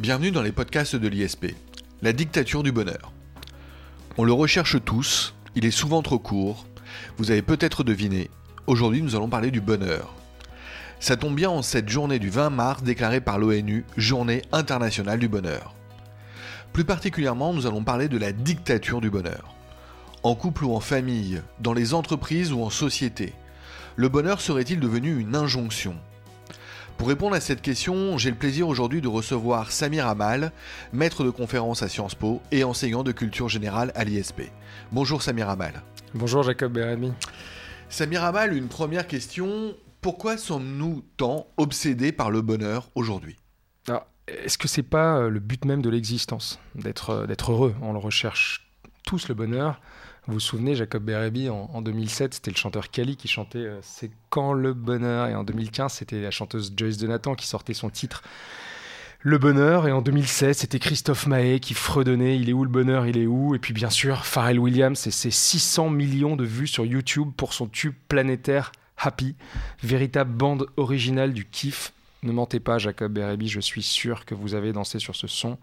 Bienvenue dans les podcasts de l'ISP, la dictature du bonheur. On le recherche tous, il est souvent trop court. Vous avez peut-être deviné, aujourd'hui nous allons parler du bonheur. Ça tombe bien en cette journée du 20 mars déclarée par l'ONU, Journée internationale du bonheur. Plus particulièrement, nous allons parler de la dictature du bonheur. En couple ou en famille, dans les entreprises ou en société, le bonheur serait-il devenu une injonction pour répondre à cette question, j'ai le plaisir aujourd'hui de recevoir Samir Amal, maître de conférence à Sciences Po et enseignant de culture générale à l'ISP. Bonjour Samir Amal. Bonjour Jacob Berami. Samir Amal, une première question. Pourquoi sommes-nous tant obsédés par le bonheur aujourd'hui? Est-ce que c'est pas euh, le but même de l'existence D'être euh, heureux? On le recherche tous le bonheur. Vous vous souvenez, Jacob Berebi, en, 2007, c'était le chanteur Kali qui chantait euh, C'est quand le bonheur? Et en 2015, c'était la chanteuse Joyce Donatan qui sortait son titre Le bonheur. Et en 2016, c'était Christophe Mahé qui fredonnait Il est où le bonheur? Il est où? Et puis bien sûr, Pharrell Williams et ses 600 millions de vues sur YouTube pour son tube planétaire Happy, véritable bande originale du kiff ne mentez pas, Jacob Berebi, je suis sûr que vous avez dansé sur ce son.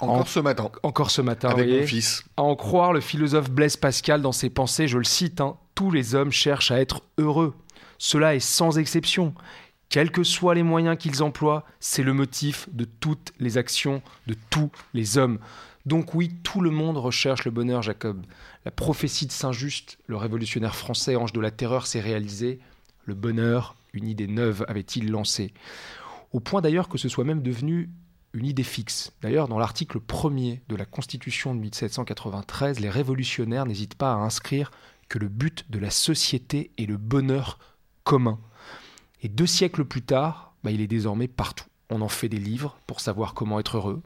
Encore ce matin. Encore ce matin, avec mon fils. À en croire le philosophe Blaise Pascal dans ses pensées, je le cite, hein, tous les hommes cherchent à être heureux. Cela est sans exception. Quels que soient les moyens qu'ils emploient, c'est le motif de toutes les actions de tous les hommes. Donc oui, tout le monde recherche le bonheur, Jacob. La prophétie de Saint-Just, le révolutionnaire français ange de la terreur, s'est réalisée. Le bonheur une idée neuve avait-il lancé Au point d'ailleurs que ce soit même devenu une idée fixe. D'ailleurs, dans l'article premier de la Constitution de 1793, les révolutionnaires n'hésitent pas à inscrire que le but de la société est le bonheur commun. Et deux siècles plus tard, bah, il est désormais partout. On en fait des livres pour savoir comment être heureux,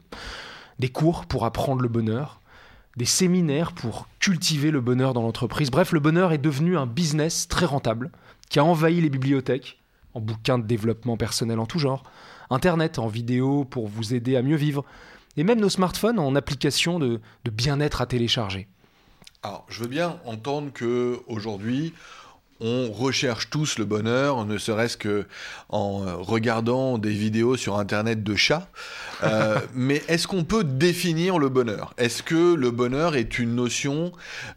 des cours pour apprendre le bonheur, des séminaires pour cultiver le bonheur dans l'entreprise. Bref, le bonheur est devenu un business très rentable qui a envahi les bibliothèques, en bouquins de développement personnel en tout genre, Internet en vidéo pour vous aider à mieux vivre, et même nos smartphones en application de, de bien-être à télécharger. Alors, je veux bien entendre que aujourd'hui, on recherche tous le bonheur, ne serait-ce que en regardant des vidéos sur Internet de chats. Euh, mais est-ce qu'on peut définir le bonheur? Est-ce que le bonheur est une notion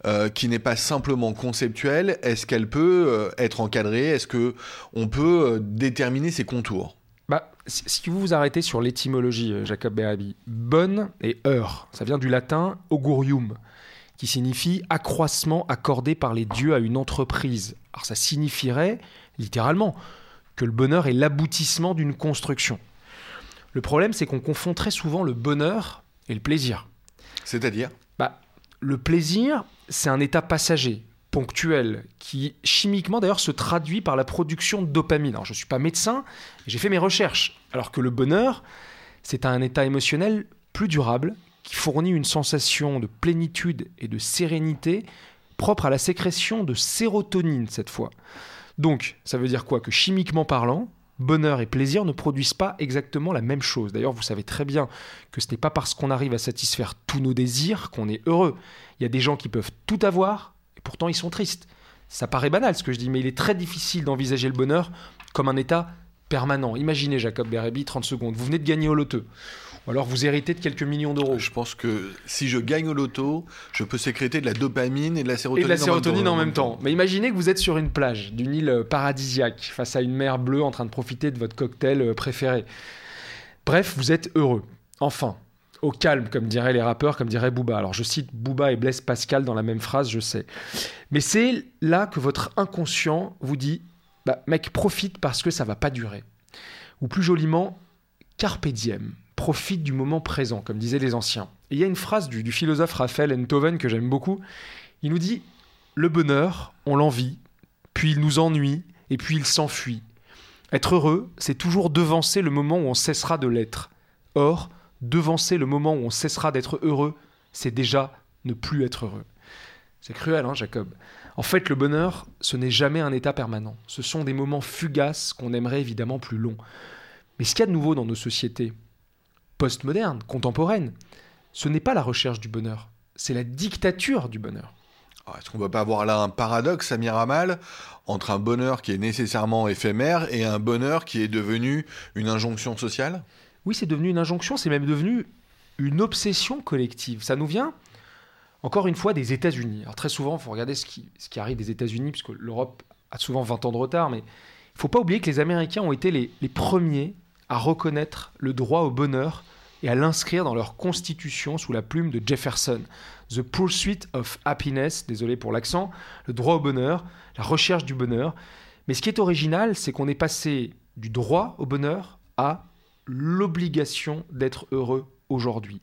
euh, qui n'est pas simplement conceptuelle? Est-ce qu'elle peut euh, être encadrée? Est-ce que on peut déterminer ses contours? Bah, si vous vous arrêtez sur l'étymologie, Jacob Berabi, bonne et heure, ça vient du latin augurium, qui signifie accroissement accordé par les dieux à une entreprise. Alors ça signifierait, littéralement, que le bonheur est l'aboutissement d'une construction. Le problème, c'est qu'on confond très souvent le bonheur et le plaisir. C'est-à-dire? Bah, Le plaisir, c'est un état passager, ponctuel, qui chimiquement d'ailleurs se traduit par la production de dopamine. Alors je ne suis pas médecin, j'ai fait mes recherches, alors que le bonheur, c'est un état émotionnel plus durable, qui fournit une sensation de plénitude et de sérénité propre à la sécrétion de sérotonine cette fois. Donc, ça veut dire quoi? Que chimiquement parlant, bonheur et plaisir ne produisent pas exactement la même chose. D'ailleurs, vous savez très bien que ce n'est pas parce qu'on arrive à satisfaire tous nos désirs qu'on est heureux. Il y a des gens qui peuvent tout avoir et pourtant ils sont tristes. Ça paraît banal ce que je dis, mais il est très difficile d'envisager le bonheur comme un état permanent. Imaginez Jacob Berebi, 30 secondes, vous venez de gagner au loto ou alors vous héritez de quelques millions d'euros. Je pense que si je gagne au loto, je peux sécréter de la dopamine et de la sérotonine, et de la sérotonine en, même, temps. Mais imaginez que vous êtes sur une plage d'une île paradisiaque, face à une mer bleue en train de profiter de votre cocktail euh, préféré. Bref, vous êtes heureux. Enfin, au calme, comme diraient les rappeurs, comme dirait Booba. Alors je cite Booba et Blaise Pascal dans la même phrase, je sais. Mais c'est là que votre inconscient vous dit bah, mec, profite parce que ça va pas durer. Ou plus joliment, carpe diem profite du moment présent, comme disaient les anciens. Et il y a une phrase du, philosophe Raphaël Enthoven que j'aime beaucoup. Il nous dit Le bonheur, on l'envie, puis il nous ennuie, et puis il s'enfuit. Être heureux, c'est toujours devancer le moment où on cessera de l'être. Or, devancer le moment où on cessera d'être heureux, c'est déjà ne plus être heureux. C'est cruel, hein, Jacob En fait, le bonheur, ce n'est jamais un état permanent. Ce sont des moments fugaces qu'on aimerait évidemment plus longs. Mais ce qu'il y a de nouveau dans nos sociétés, postmoderne, contemporaine. Ce n'est pas la recherche du bonheur, c'est la dictature du bonheur. Ah, est-ce qu'on ne peut pas avoir là un paradoxe, Samir Amal, entre un bonheur qui est nécessairement éphémère et un bonheur qui est devenu une injonction sociale? Oui, c'est devenu une injonction, c'est même devenu une obsession collective. Ça nous vient, encore une fois, des États-Unis. Alors très souvent, il faut regarder ce qui, ce qui arrive des États-Unis, puisque l'Europe a souvent 20 ans de retard, mais il ne faut pas oublier que les Américains ont été les, les premiers à reconnaître le droit au bonheur et à l'inscrire dans leur constitution sous la plume de Jefferson. The Pursuit of Happiness, désolé pour l'accent, le droit au bonheur, la recherche du bonheur. Mais ce qui est original, c'est qu'on est passé du droit au bonheur à l'obligation d'être heureux aujourd'hui.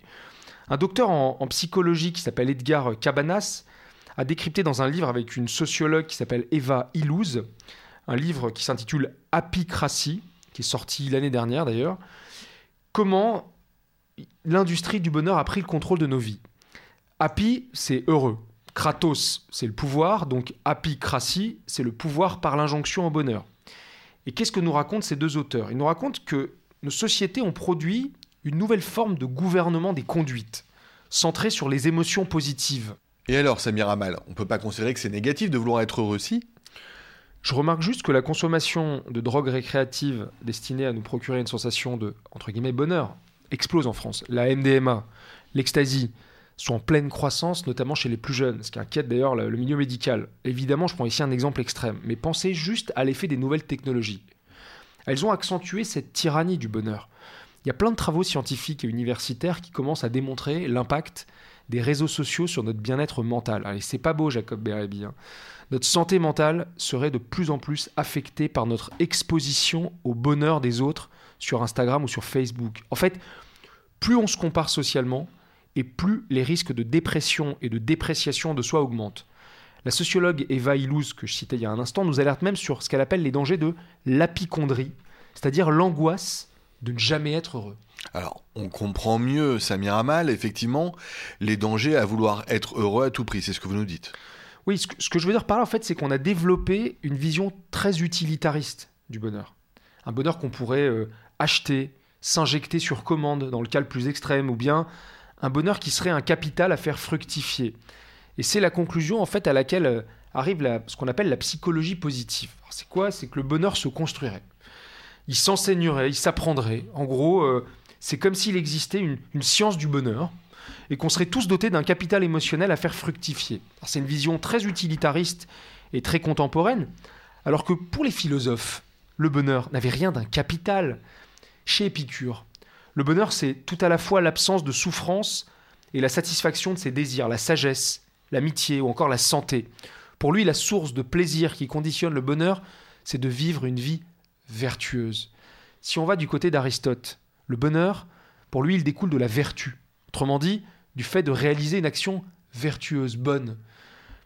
Un docteur en, psychologie qui s'appelle Edgar Cabanas a décrypté dans un livre avec une sociologue qui s'appelle Eva Illouz, un livre qui s'intitule Happycratie, qui est sorti l'année dernière d'ailleurs, comment l'industrie du bonheur a pris le contrôle de nos vies. Happy, c'est heureux. Kratos, c'est le pouvoir, donc happycratie, c'est le pouvoir par l'injonction au bonheur. Et qu'est-ce que nous racontent ces deux auteurs? Ils nous racontent que nos sociétés ont produit une nouvelle forme de gouvernement des conduites, centrée sur les émotions positives. Et alors, Samir Amal, on peut pas considérer que c'est négatif de vouloir être heureux si? Je remarque juste que la consommation de drogues récréatives destinées à nous procurer une sensation de, bonheur explose en France. La MDMA, l'ecstasy sont en pleine croissance, notamment chez les plus jeunes, ce qui inquiète d'ailleurs le milieu médical. Évidemment, je prends ici un exemple extrême, mais pensez juste à l'effet des nouvelles technologies. Elles ont accentué cette tyrannie du bonheur. Il y a plein de travaux scientifiques et universitaires qui commencent à démontrer l'impact des réseaux sociaux sur notre bien-être mental. Allez, c'est pas beau, Jacob Bérébi. Hein. Notre santé mentale serait de plus en plus affectée par notre exposition au bonheur des autres sur Instagram ou sur Facebook. En fait, plus on se compare socialement, et plus les risques de dépression et de dépréciation de soi augmentent. La sociologue Eva Illouz, que je citais il y a un instant, nous alerte même sur ce qu'elle appelle les dangers de l'apicondrie, c'est-à-dire l'angoisse de ne jamais être heureux. Alors, on comprend mieux, Samir Amal, effectivement, les dangers à vouloir être heureux à tout prix, c'est ce que vous nous dites. Oui, ce que, je veux dire par là, en fait, c'est qu'on a développé une vision très utilitariste du bonheur. Un bonheur qu'on pourrait euh, acheter, s'injecter sur commande dans le cas le plus extrême, ou bien un bonheur qui serait un capital à faire fructifier. Et c'est la conclusion en fait à laquelle euh, arrive ce qu'on appelle la psychologie positive. C'est quoi? C'est que le bonheur se construirait. Il s'enseignerait, il s'apprendrait. En gros, euh, c'est comme s'il existait une, science du bonheur et qu'on serait tous dotés d'un capital émotionnel à faire fructifier. C'est une vision très utilitariste et très contemporaine, alors que pour les philosophes, le bonheur n'avait rien d'un capital. Chez Épicure, le bonheur, c'est tout à la fois l'absence de souffrance et la satisfaction de ses désirs, la sagesse, l'amitié ou encore la santé. Pour lui, la source de plaisir qui conditionne le bonheur, c'est de vivre une vie vertueuse. Si on va du côté d'Aristote, le bonheur, pour lui, il découle de la vertu. Autrement dit, du fait de réaliser une action vertueuse, bonne.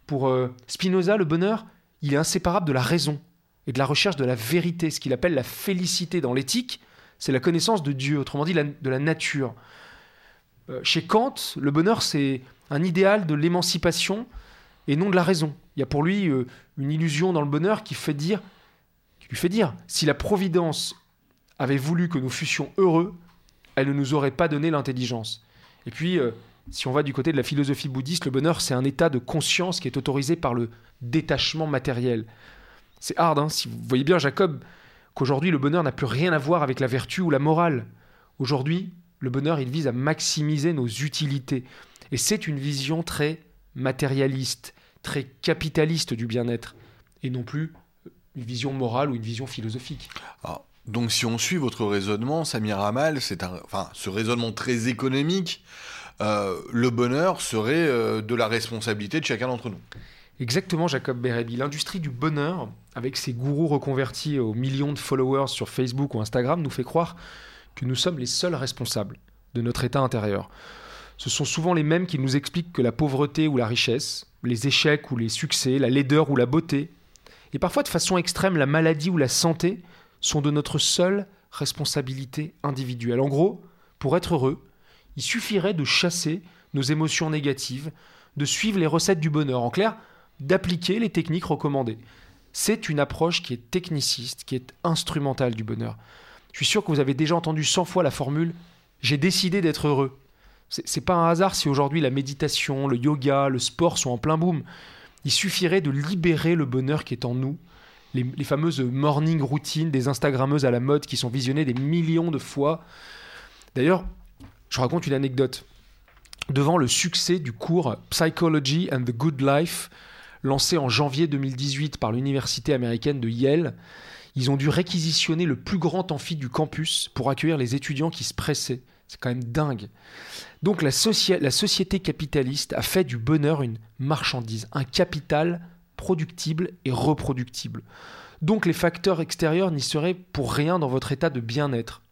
Pour euh, Spinoza, le bonheur, il est inséparable de la raison et de la recherche de la vérité, ce qu'il appelle la félicité dans l'éthique, c'est la connaissance de Dieu, autrement dit de la nature. Euh, chez Kant, le bonheur, c'est un idéal de l'émancipation et non de la raison. Il y a pour lui euh, une illusion dans le bonheur qui, fait dire, qui lui fait dire, si la Providence avait voulu que nous fussions heureux, elle ne nous aurait pas donné l'intelligence. Et puis, euh, si on va du côté de la philosophie bouddhiste, le bonheur, c'est un état de conscience qui est autorisé par le détachement matériel. C'est hard, hein si vous voyez bien, Jacob, qu'aujourd'hui le bonheur n'a plus rien à voir avec la vertu ou la morale. Aujourd'hui, le bonheur, il vise à maximiser nos utilités. Et c'est une vision très matérialiste, très capitaliste du bien-être, et non plus une vision morale ou une vision philosophique. Ah, donc si on suit votre raisonnement, Samir Amal, c'est un, ce raisonnement très économique, euh, le bonheur serait euh, de la responsabilité de chacun d'entre nous. Exactement, Jacob Berebi. L'industrie du bonheur, avec ses gourous reconvertis aux millions de followers sur Facebook ou Instagram, nous fait croire que nous sommes les seuls responsables de notre état intérieur. Ce sont souvent les mêmes qui nous expliquent que la pauvreté ou la richesse, les échecs ou les succès, la laideur ou la beauté, et parfois de façon extrême la maladie ou la santé, sont de notre seule responsabilité individuelle. En gros, pour être heureux, il suffirait de chasser nos émotions négatives, de suivre les recettes du bonheur. En clair, d'appliquer les techniques recommandées. C'est une approche qui est techniciste, qui est instrumentale du bonheur. Je suis sûr que vous avez déjà entendu 100 fois la formule j'ai décidé d'être heureux. C'est pas un hasard si aujourd'hui la méditation, le yoga, le sport sont en plein boom. Il suffirait de libérer le bonheur qui est en nous. Les, fameuses morning routines des Instagrammeuses à la mode qui sont visionnées des millions de fois. D'ailleurs, je raconte une anecdote. Devant le succès du cours Psychology and the Good Life, lancé en janvier 2018 par l'université américaine de Yale, ils ont dû réquisitionner le plus grand amphi du campus pour accueillir les étudiants qui se pressaient. C'est quand même dingue. Donc la, la, société capitaliste a fait du bonheur une marchandise, un capital productible et reproductible. Donc les facteurs extérieurs n'y seraient pour rien dans votre état de bien-être.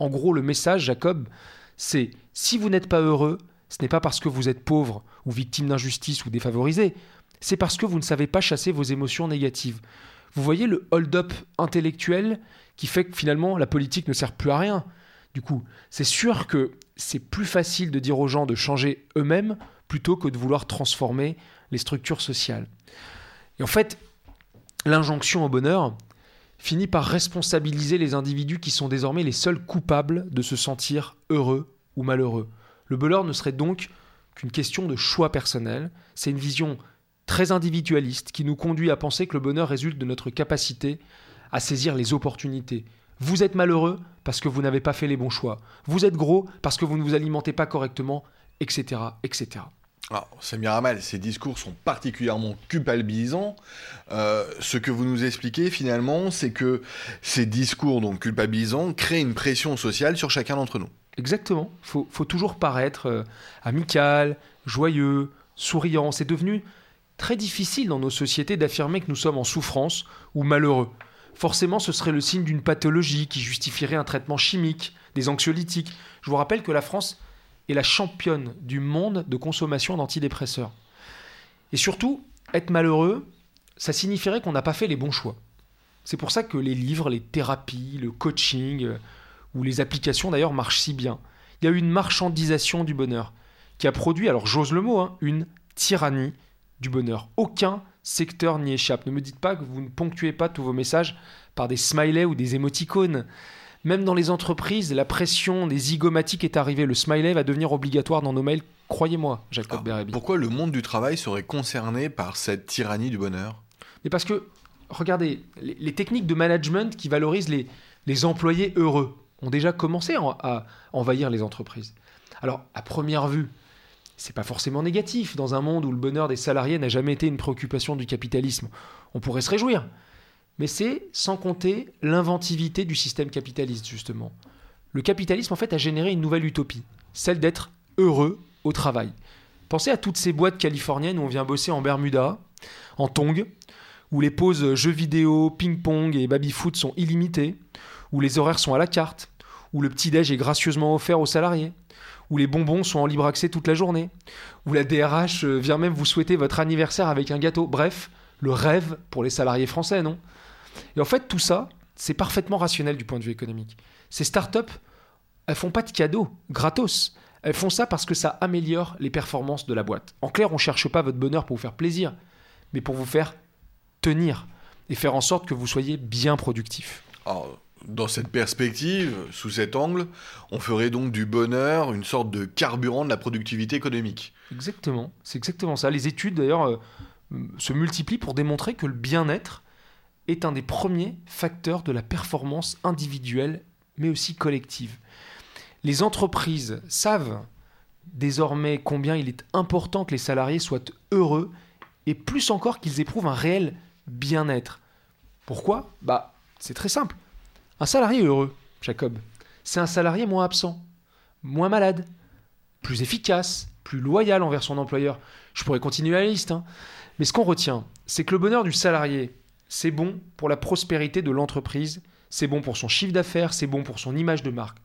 En gros, le message, Jacob, c'est si vous n'êtes pas heureux, ce n'est pas parce que vous êtes pauvre ou victime d'injustice ou défavorisé, c'est parce que vous ne savez pas chasser vos émotions négatives. Vous voyez le hold-up intellectuel qui fait que finalement la politique ne sert plus à rien. Du coup, c'est sûr que c'est plus facile de dire aux gens de changer eux-mêmes plutôt que de vouloir transformer les structures sociales. Et en fait, l'injonction au bonheur finit par responsabiliser les individus qui sont désormais les seuls coupables de se sentir heureux ou malheureux. Le bonheur ne serait donc qu'une question de choix personnel, c'est une vision très individualiste qui nous conduit à penser que le bonheur résulte de notre capacité à saisir les opportunités. Vous êtes malheureux parce que vous n'avez pas fait les bons choix. Vous êtes gros parce que vous ne vous alimentez pas correctement, etc. etc. Alors, Samir Amal, ces discours sont particulièrement culpabilisants. Euh, ce que vous nous expliquez finalement, c'est que ces discours donc culpabilisants créent une pression sociale sur chacun d'entre nous. Exactement. Il faut, toujours paraître euh, amical, joyeux, souriant. C'est devenu très difficile dans nos sociétés d'affirmer que nous sommes en souffrance ou malheureux. Forcément, ce serait le signe d'une pathologie qui justifierait un traitement chimique, des anxiolytiques. Je vous rappelle que la France est la championne du monde de consommation d'antidépresseurs. Et surtout, être malheureux, ça signifierait qu'on n'a pas fait les bons choix. C'est pour ça que les livres, les thérapies, le coaching euh, ou les applications d'ailleurs marchent si bien. Il y a eu une marchandisation du bonheur qui a produit, alors j'ose le mot, hein, une tyrannie du bonheur. Aucun secteur n'y échappe. Ne me dites pas que vous ne ponctuez pas tous vos messages par des smileys ou des émoticônes. Même dans les entreprises, la pression des zygomatiques est arrivée. Le smiley va devenir obligatoire dans nos mails. Croyez-moi, Jacob ah, Pourquoi le monde du travail serait concerné par cette tyrannie du bonheur? Mais parce que, regardez, les, techniques de management qui valorisent les, les employés heureux ont déjà commencé à envahir les entreprises. Alors, à première vue, c'est pas forcément négatif dans un monde où le bonheur des salariés n'a jamais été une préoccupation du capitalisme. On pourrait se réjouir. Mais c'est sans compter l'inventivité du système capitaliste, justement. Le capitalisme, en fait, a généré une nouvelle utopie, celle d'être heureux au travail. Pensez à toutes ces boîtes californiennes où on vient bosser en Bermuda, en tongs, où les pauses jeux vidéo, ping-pong et baby-foot sont illimitées, où les horaires sont à la carte, où le petit-déj est gracieusement offert aux salariés, où les bonbons sont en libre accès toute la journée, où la DRH euh, vient même vous souhaiter votre anniversaire avec un gâteau. Bref, le rêve pour les salariés français, non? Et en fait, tout ça, c'est parfaitement rationnel du point de vue économique. Ces startups, elles font pas de cadeaux, gratos. Elles font ça parce que ça améliore les performances de la boîte. En clair, on cherche pas votre bonheur pour vous faire plaisir, mais pour vous faire tenir et faire en sorte que vous soyez bien productif. Oh, dans cette perspective, sous cet angle, on ferait donc du bonheur une sorte de carburant de la productivité économique. Exactement, c'est exactement ça. Les études d'ailleurs euh, se multiplient pour démontrer que le bien-être est un des premiers facteurs de la performance individuelle, mais aussi collective. Les entreprises savent désormais combien il est important que les salariés soient heureux et plus encore qu'ils éprouvent un réel bien-être. Pourquoi? Bah, c'est très simple un salarié heureux, Jacob, c'est un salarié moins absent, moins malade, plus efficace, plus loyal envers son employeur. Je pourrais continuer la liste. Hein. Mais ce qu'on retient, c'est que le bonheur du salarié, c'est bon pour la prospérité de l'entreprise, c'est bon pour son chiffre d'affaires, c'est bon pour son image de marque.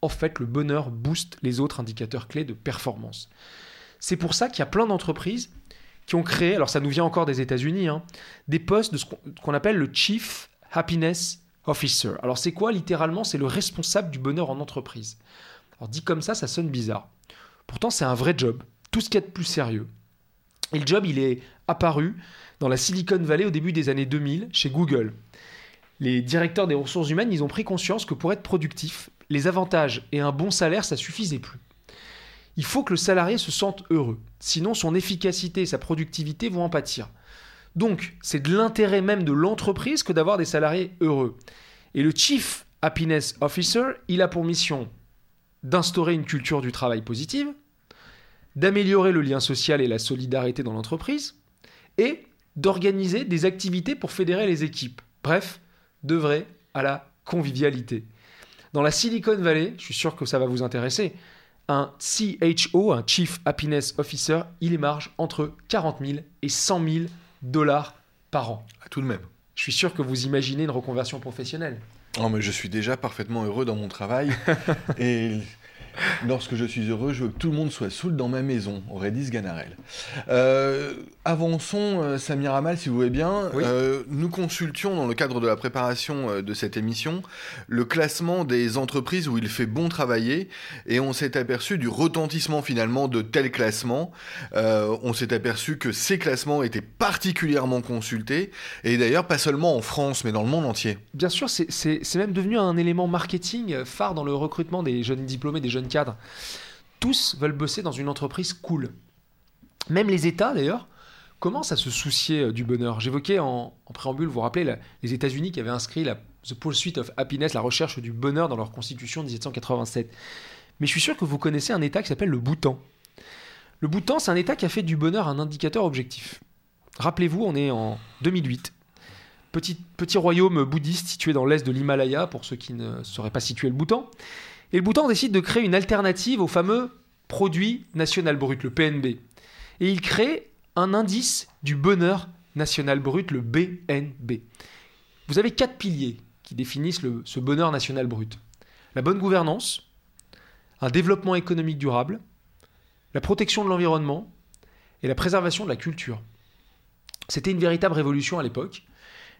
En fait, le bonheur booste les autres indicateurs clés de performance. C'est pour ça qu'il y a plein d'entreprises qui ont créé, alors ça nous vient encore des États-Unis, hein, des postes de ce qu'on appelle le Chief Happiness Officer. Alors c'est quoi littéralement? C'est le responsable du bonheur en entreprise. Alors dit comme ça, ça sonne bizarre. Pourtant c'est un vrai job, tout ce qu'il y a de plus sérieux. Et le job, il est apparu dans la Silicon Valley au début des années 2000 chez Google. Les directeurs des ressources humaines, ils ont pris conscience que pour être productif, les avantages et un bon salaire, ça suffisait plus. Il faut que le salarié se sente heureux, sinon son efficacité et sa productivité vont en pâtir. Donc, c'est de l'intérêt même de l'entreprise que d'avoir des salariés heureux. Et le Chief Happiness Officer, il a pour mission d'instaurer une culture du travail positive, d'améliorer le lien social et la solidarité dans l'entreprise, et d'organiser des activités pour fédérer les équipes. Bref, d'œuvrer à la convivialité. Dans la Silicon Valley, je suis sûr que ça va vous intéresser, un CHO, un Chief Happiness Officer, il émarge entre 40 000 et 100 000 dollars par an. À tout de même. Je suis sûr que vous imaginez une reconversion professionnelle. Oh, mais je suis déjà parfaitement heureux dans mon travail. et Lorsque je suis heureux, je veux que tout le monde soit saoul dans ma maison, aurait dit Sganarelle. Euh, avançons, euh, Samir Amal, si vous voulez bien. Euh, nous consultions, dans le cadre de la préparation de cette émission, le classement des entreprises où il fait bon travailler, et on s'est aperçu du retentissement finalement de tels classements. on s'est aperçu que ces classements étaient particulièrement consultés, et d'ailleurs pas seulement en France, mais dans le monde entier. Bien sûr, c'est même devenu un élément marketing phare dans le recrutement des jeunes diplômés, des jeunes cadre. Tous veulent bosser dans une entreprise cool. Même les États, d'ailleurs, commencent à se soucier euh, du bonheur. J'évoquais en, préambule, vous vous rappelez, les États-Unis qui avaient inscrit la The Pursuit of Happiness, la recherche du bonheur dans leur constitution de 1787. Mais je suis sûr que vous connaissez un État qui s'appelle le Bhoutan. Le Bhoutan, c'est un État qui a fait du bonheur un indicateur objectif. Rappelez-vous, on est en 2008. Petit, petit royaume bouddhiste situé dans l'est de l'Himalaya, pour ceux qui ne sauraient pas situer le Bhoutan. Et le Bhoutan décide de créer une alternative au fameux produit national brut, le PNB. Et il crée un indice du bonheur national brut, le BNB. Vous avez quatre piliers qui définissent ce bonheur national brut. La bonne gouvernance, un développement économique durable, la protection de l'environnement et la préservation de la culture. C'était une véritable révolution à l'époque.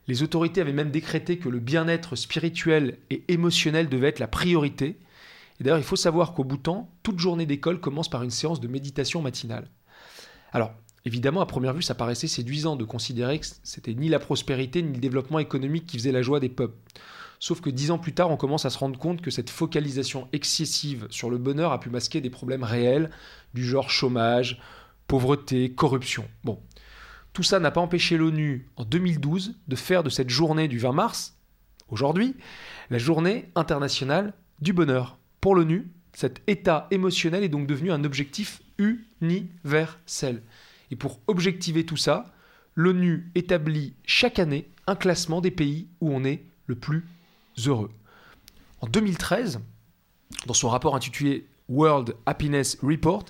Les autorités avaient même décrété que le bien-être spirituel et émotionnel devait être la priorité et d'ailleurs, il faut savoir qu'au Bhoutan, toute journée d'école commence par une séance de méditation matinale. Alors, évidemment, à première vue, ça paraissait séduisant de considérer que c'était ni la prospérité ni le développement économique qui faisait la joie des peuples. Sauf que dix ans plus tard, on commence à se rendre compte que cette focalisation excessive sur le bonheur a pu masquer des problèmes réels, du genre chômage, pauvreté, corruption. Bon, tout ça n'a pas empêché l'ONU en 2012 de faire de cette journée du 20 mars, aujourd'hui, la journée internationale du bonheur. Pour l'ONU, cet état émotionnel est donc devenu un objectif universel. Et pour objectiver tout ça, l'ONU établit chaque année un classement des pays où on est le plus heureux. En 2013, dans son rapport intitulé World Happiness Report,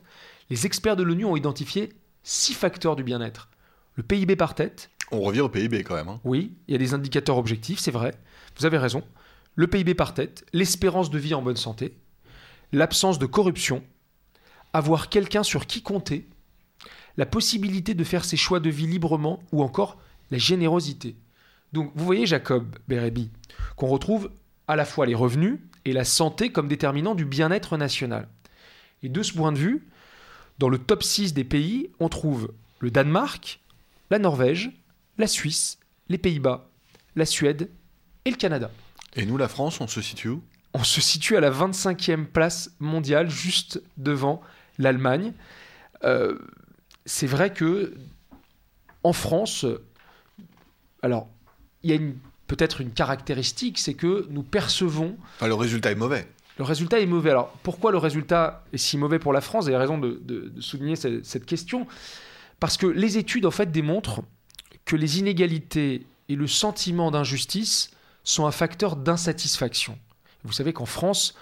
les experts de l'ONU ont identifié six facteurs du bien-être. Le PIB par tête. On revient au PIB quand même. Hein. Oui, il y a des indicateurs objectifs, c'est vrai. Vous avez raison le PIB par tête, l'espérance de vie en bonne santé, l'absence de corruption, avoir quelqu'un sur qui compter, la possibilité de faire ses choix de vie librement ou encore la générosité. Donc vous voyez Jacob Berebi, qu'on retrouve à la fois les revenus et la santé comme déterminant du bien-être national. Et de ce point de vue, dans le top 6 des pays, on trouve le Danemark, la Norvège, la Suisse, les Pays-Bas, la Suède et le Canada. Et nous, la France, on se situe où? On se situe à la 25e place mondiale, juste devant l'Allemagne. Euh, c'est vrai que en France, alors il y a peut-être une caractéristique, c'est que nous percevons. le résultat est mauvais. Le résultat est mauvais. Alors pourquoi le résultat est si mauvais pour la France? Vous avez raison de, souligner cette, cette, question. Parce que les études en fait démontrent que les inégalités et le sentiment d'injustice sont un facteur d'insatisfaction. Vous savez qu'en France,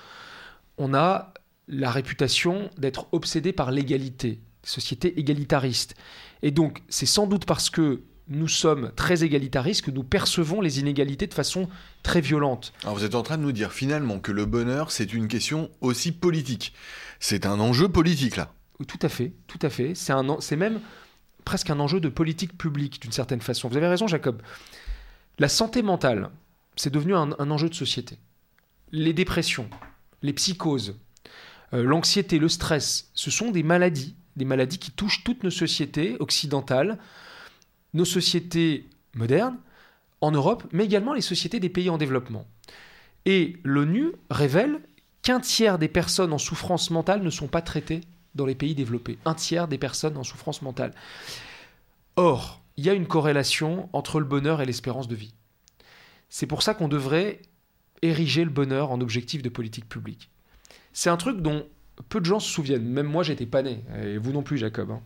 on a la réputation d'être obsédé par l'égalité, société égalitariste. Et donc, c'est sans doute parce que nous sommes très égalitaristes que nous percevons les inégalités de façon très violente. Alors vous êtes en train de nous dire finalement que le bonheur, c'est une question aussi politique. C'est un enjeu politique là. Tout à fait, tout à fait. C'est, un, c'est même presque un enjeu de politique publique d'une certaine façon. Vous avez raison Jacob. La santé mentale, c'est devenu un, enjeu de société. Les dépressions, les psychoses, euh, l'anxiété, le stress, ce sont des maladies, des maladies qui touchent toutes nos sociétés occidentales, nos sociétés modernes, en Europe, mais également les sociétés des pays en développement. Et l'ONU révèle qu'un tiers des personnes en souffrance mentale ne sont pas traitées dans les pays développés. Un tiers des personnes en souffrance mentale. Or, il y a une corrélation entre le bonheur et l'espérance de vie. C'est pour ça qu'on devrait ériger le bonheur en objectif de politique publique. C'est un truc dont peu de gens se souviennent. Même moi, j'étais pas né. Et vous non plus, Jacob. hein.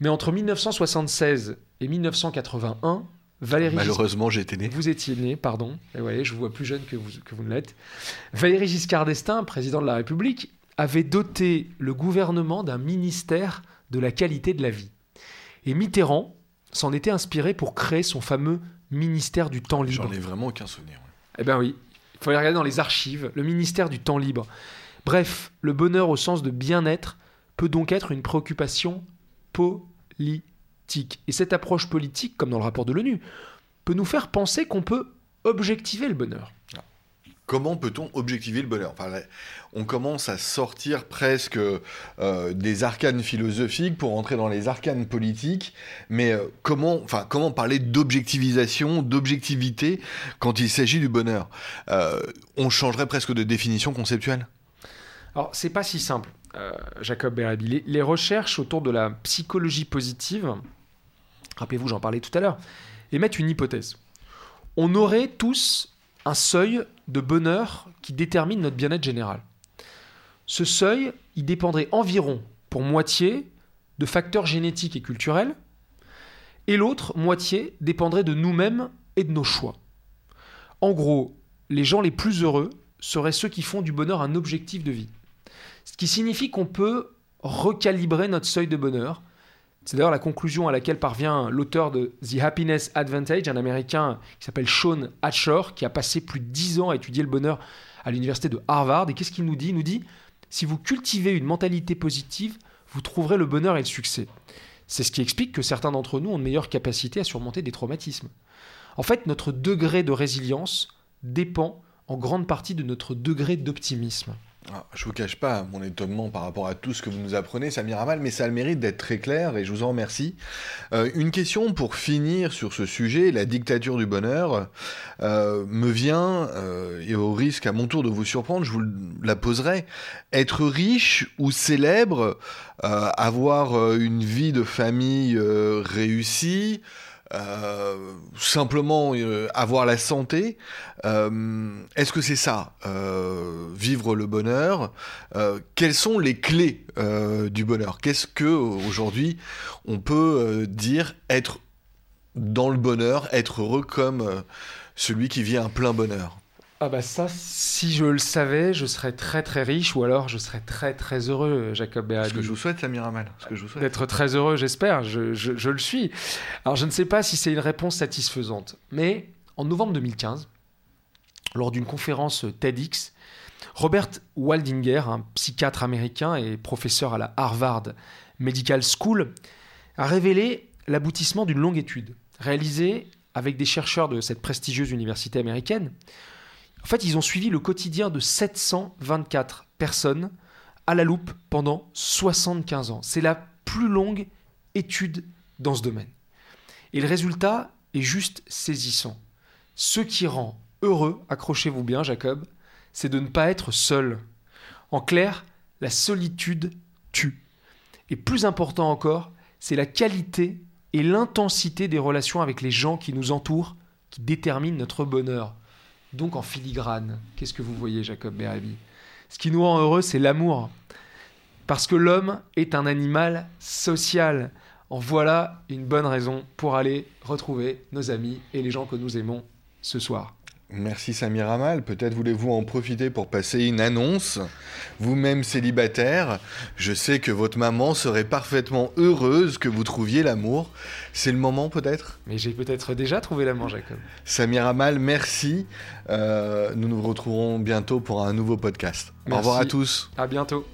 Mais entre 1976 et 1981, Valéry Malheureusement, j'ai été né. vous étiez né, pardon. Et vous voyez, je vous vois plus jeune que vous, que vous ne l'êtes. Valéry Giscard d'Estaing, président de la République, avait doté le gouvernement d'un ministère de la qualité de la vie. Et Mitterrand s'en était inspiré pour créer son fameux ministère du temps libre. J'en ai vraiment aucun souvenir. ouais. Eh bien oui, il faut aller regarder dans les archives, le ministère du temps libre. Bref, le bonheur au sens de bien-être peut donc être une préoccupation politique. Et cette approche politique, comme dans le rapport de l'ONU, peut nous faire penser qu'on peut objectiver le bonheur. Comment peut-on objectiver le bonheur? Enfin, On commence à sortir presque euh, des arcanes philosophiques pour entrer dans les arcanes politiques, mais euh, comment, enfin, comment parler d'objectivisation, d'objectivité quand il s'agit du bonheur? Euh, On changerait presque de définition conceptuelle? Alors, c'est pas si simple, Jacob Berabi. Les, les recherches autour de la psychologie positive, rappelez-vous, j'en parlais tout à l'heure, émettent une hypothèse. On aurait tous un seuil de bonheur qui détermine notre bien-être général. Ce seuil, il dépendrait environ, pour moitié, de facteurs génétiques et culturels, et l'autre moitié dépendrait de nous-mêmes et de nos choix. En gros, les gens les plus heureux seraient ceux qui font du bonheur un objectif de vie. Ce qui signifie qu'on peut recalibrer notre seuil de bonheur. C'est d'ailleurs la conclusion à laquelle parvient l'auteur de The Happiness Advantage, un Américain qui s'appelle Sean Hatcher, qui a passé plus de 10 ans à étudier le bonheur à l'université de Harvard. Et qu'est-ce qu'il nous dit? Il nous dit, si vous cultivez une mentalité positive, vous trouverez le bonheur et le succès. C'est ce qui explique que certains d'entre nous ont de meilleures capacités à surmonter des traumatismes. En fait, notre degré de résilience dépend en grande partie de notre degré d'optimisme. Ah, Je vous cache pas mon étonnement par rapport à tout ce que vous nous apprenez, Samir Amal, mais ça a le mérite d'être très clair et je vous en remercie. Euh, une question pour finir sur ce sujet, la dictature du bonheur, euh, me vient, euh, et au risque à mon tour de vous surprendre, je vous la poserai. Être riche ou célèbre, avoir une vie de famille réussie, euh, simplement euh, avoir la santé, euh, est-ce que c'est ça, vivre le bonheur? Quelles sont les clés du bonheur? Qu'est-ce que aujourd'hui on peut dire être dans le bonheur, être heureux comme celui qui vit un plein bonheur? Ah bah ça, si je le savais, je serais très très riche ou alors je serais très très heureux, Jacob Ce Berardi. que je vous souhaite, Samir Amal. Ce que je vous souhaite. D'être très heureux, j'espère, je, je- je le suis. Alors je ne sais pas si c'est une réponse satisfaisante, mais en novembre 2015, lors d'une conférence TEDx, Robert Waldinger, un psychiatre américain et professeur à la Harvard Medical School, a révélé l'aboutissement d'une longue étude réalisée avec des chercheurs de cette prestigieuse université américaine. En fait, ils ont suivi le quotidien de 724 personnes à la loupe pendant 75 ans. C'est la plus longue étude dans ce domaine. Et le résultat est juste saisissant. Ce qui rend heureux, accrochez-vous bien Jacob, c'est de ne pas être seul. En clair, la solitude tue. Et plus important encore, c'est la qualité et l'intensité des relations avec les gens qui nous entourent qui déterminent notre bonheur. Donc en filigrane, qu'est-ce que vous voyez Jacob Berabi Ce qui nous rend heureux, c'est l'amour. Parce que l'homme est un animal social. En voilà une bonne raison pour aller retrouver nos amis et les gens que nous aimons ce soir. Merci Samir Amal. Peut-être voulez-vous en profiter pour passer une annonce. Vous-même célibataire, je sais que votre maman serait parfaitement heureuse que vous trouviez l'amour. C'est le moment peut-être? Mais j'ai peut-être déjà trouvé l'amour, Jacob. Samir Amal, merci. Euh, nous nous retrouverons bientôt pour un nouveau podcast. Au Merci. revoir à tous. À bientôt.